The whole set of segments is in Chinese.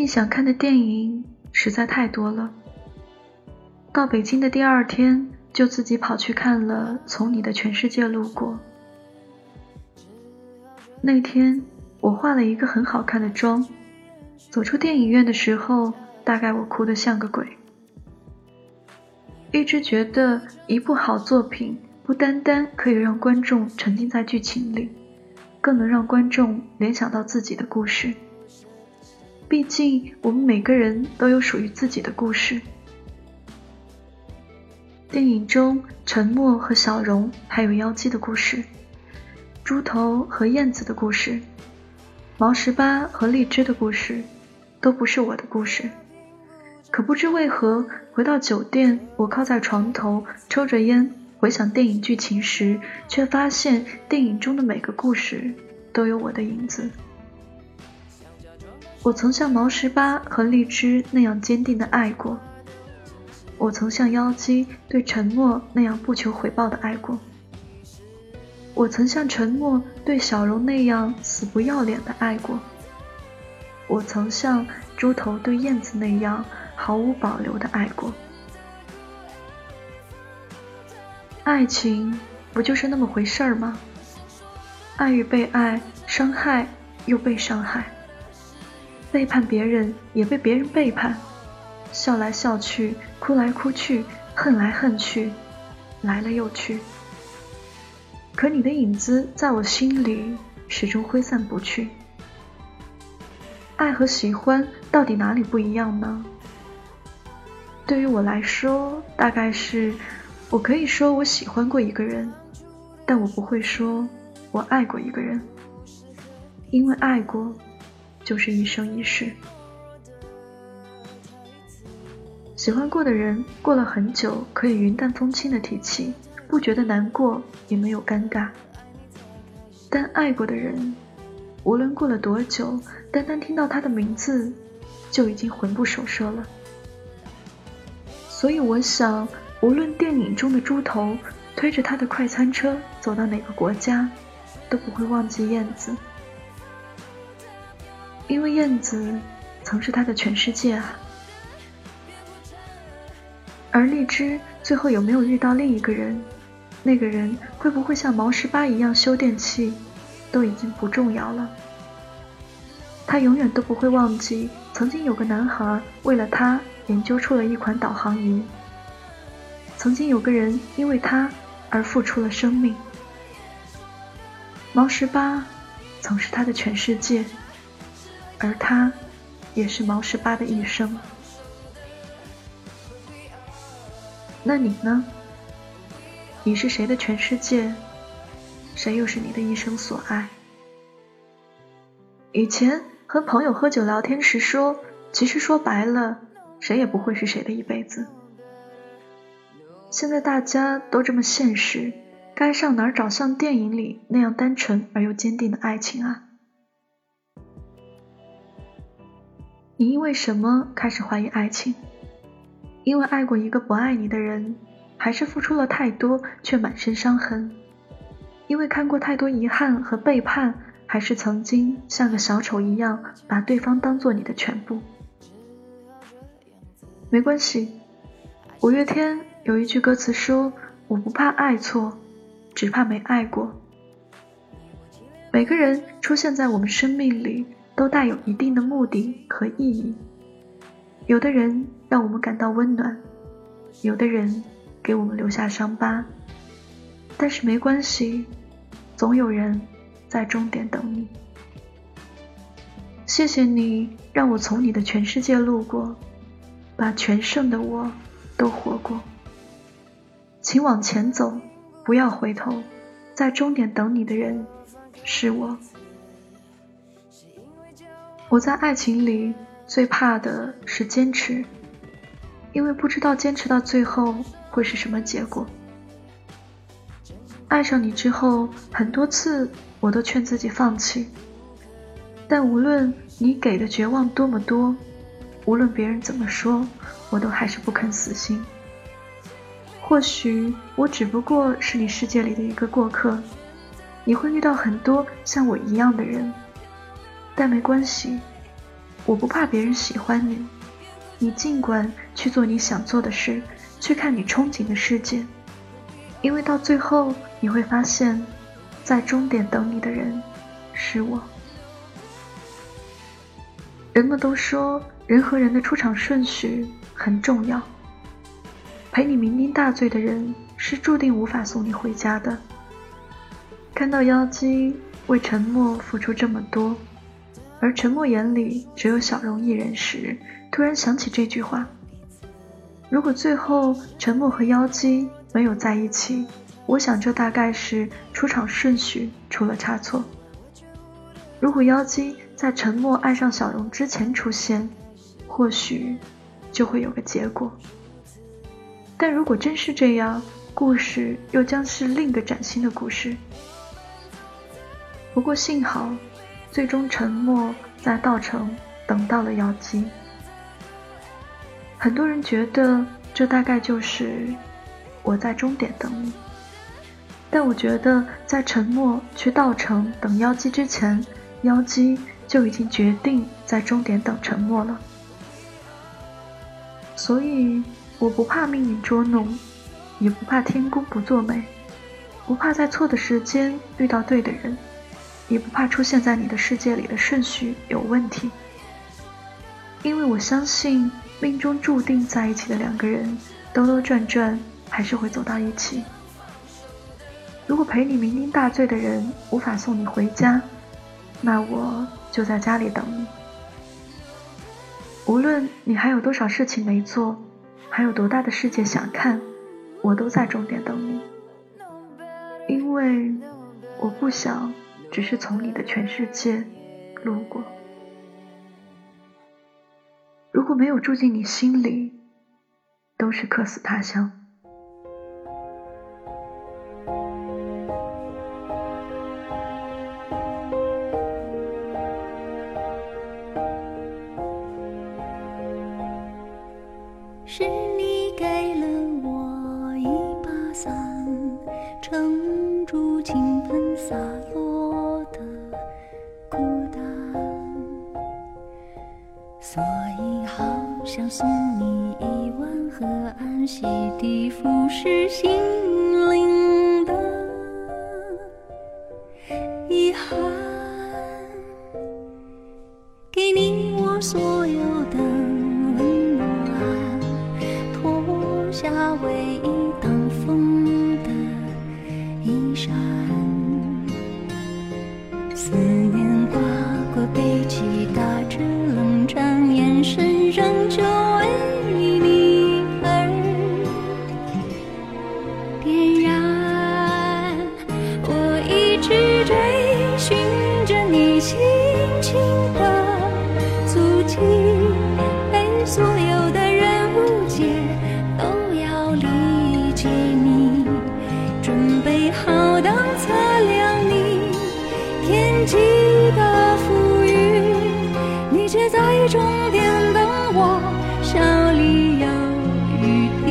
近想看的电影实在太多了。到北京的第二天，就自己跑去看了《从你的全世界路过》。那天我化了一个很好看的妆，走出电影院的时候，大概我哭得像个鬼。一直觉得一部好作品不单单可以让观众沉浸在剧情里，更能让观众联想到自己的故事。毕竟我们每个人都有属于自己的故事。电影中，沉默和小荣还有妖姬的故事，猪头和燕子的故事，毛十八和荔枝的故事，都不是我的故事。可不知为何，回到酒店，我靠在床头抽着烟，回想电影剧情时，却发现电影中的每个故事都有我的影子。我曾像毛十八和荔枝那样坚定的爱过。我曾像妖姬对沉默那样不求回报的爱过，我曾像沉默对小荣那样死不要脸的爱过，我曾像猪头对燕子那样毫无保留的爱过。爱情不就是那么回事儿吗？爱与被爱，伤害又被伤害，背叛别人也被别人背叛。笑来笑去，哭来哭去，恨来恨去，来了又去。可你的影子在我心里始终挥散不去。爱和喜欢到底哪里不一样呢？对于我来说，大概是我可以说我喜欢过一个人，但我不会说我爱过一个人，因为爱过就是一生一世。喜欢过的人，过了很久可以云淡风轻的提起，不觉得难过，也没有尴尬。但爱过的人，无论过了多久，单单听到他的名字，就已经魂不守舍了。所以我想，无论电影中的猪头推着他的快餐车走到哪个国家，都不会忘记燕子，因为燕子曾是他的全世界啊。而荔枝最后有没有遇到另一个人？那个人会不会像毛十八一样修电器，都已经不重要了。他永远都不会忘记，曾经有个男孩为了他研究出了一款导航仪。曾经有个人因为他而付出了生命。毛十八曾是他的全世界，而他也是毛十八的一生。那你呢？你是谁的全世界？谁又是你的一生所爱？以前和朋友喝酒聊天时说，其实说白了，谁也不会是谁的一辈子。现在大家都这么现实，该上哪儿找像电影里那样单纯而又坚定的爱情啊？你因为什么开始怀疑爱情？因为爱过一个不爱你的人，还是付出了太多却满身伤痕？因为看过太多遗憾和背叛，还是曾经像个小丑一样把对方当做你的全部？没关系，五月天有一句歌词说：“我不怕爱错，只怕没爱过。”每个人出现在我们生命里，都带有一定的目的和意义。有的人让我们感到温暖，有的人给我们留下伤疤，但是没关系，总有人在终点等你。谢谢你让我从你的全世界路过，把全盛的我都活过。请往前走，不要回头，在终点等你的人是我。我在爱情里。最怕的是坚持，因为不知道坚持到最后会是什么结果。爱上你之后，很多次我都劝自己放弃，但无论你给的绝望多么多，无论别人怎么说，我都还是不肯死心。或许我只不过是你世界里的一个过客，你会遇到很多像我一样的人，但没关系。我不怕别人喜欢你，你尽管去做你想做的事，去看你憧憬的世界，因为到最后你会发现，在终点等你的人是我。人们都说人和人的出场顺序很重要，陪你酩酊大醉的人是注定无法送你回家的。看到妖姬为沉默付出这么多。而沉默眼里只有小荣一人时，突然想起这句话：如果最后沉默和妖姬没有在一起，我想这大概是出场顺序出了差错。如果妖姬在沉默爱上小荣之前出现，或许就会有个结果。但如果真是这样，故事又将是另一个崭新的故事。不过幸好。最终，沉默在稻城等到了妖姬。很多人觉得这大概就是我在终点等你，但我觉得在沉默去稻城等妖姬之前，妖姬就已经决定在终点等沉默了。所以，我不怕命运捉弄，也不怕天公不作美，不怕在错的时间遇到对的人。也不怕出现在你的世界里的顺序有问题，因为我相信命中注定在一起的两个人，兜兜转转还是会走到一起。如果陪你酩酊大醉的人无法送你回家，那我就在家里等你。无论你还有多少事情没做，还有多大的世界想看，我都在终点等你，因为我不想。只是从你的全世界路过，如果没有住进你心里，都是客死他乡。不是心灵的遗憾，背浩荡测量你天际的浮云你却在终点等我笑里有雨滴。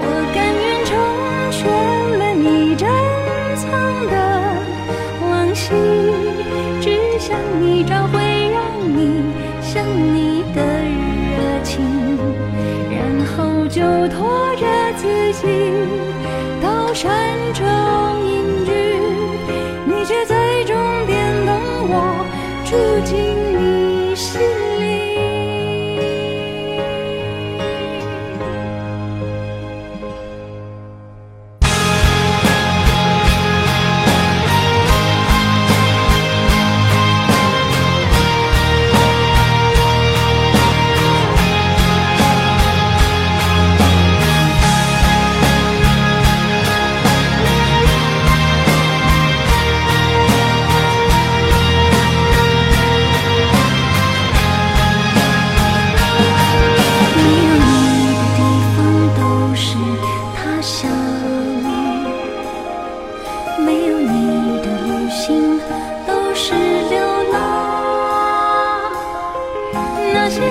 我甘愿成全了你珍藏的往昔。山川。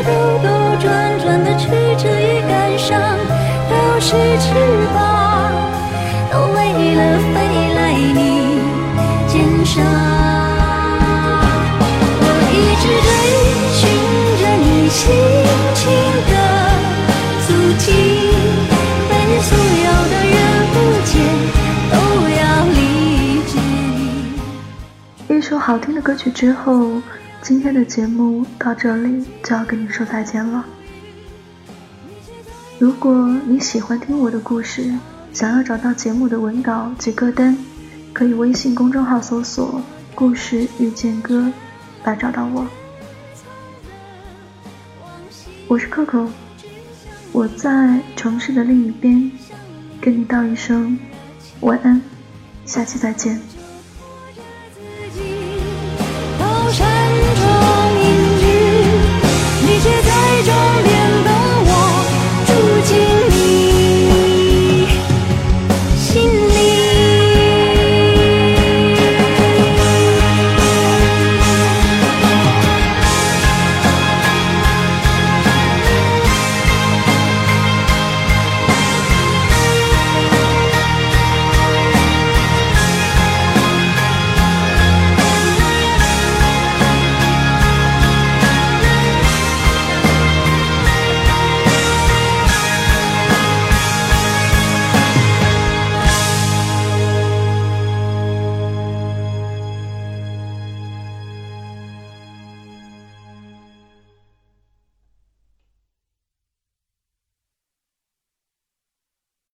兜兜转转的曲折与感伤，都是翅膀，都为了飞来你肩上。我一直追寻着你心情的足迹，被所有的人误解，都要理解。一首好听的歌曲之后。今天的节目到这里就要跟你说再见了。如果你喜欢听我的故事，想要找到节目的文稿及歌单，可以微信公众号搜索“故事遇见歌”来找到我。我是 Coco，我在城市的另一边，跟你道一声晚安，下期再见。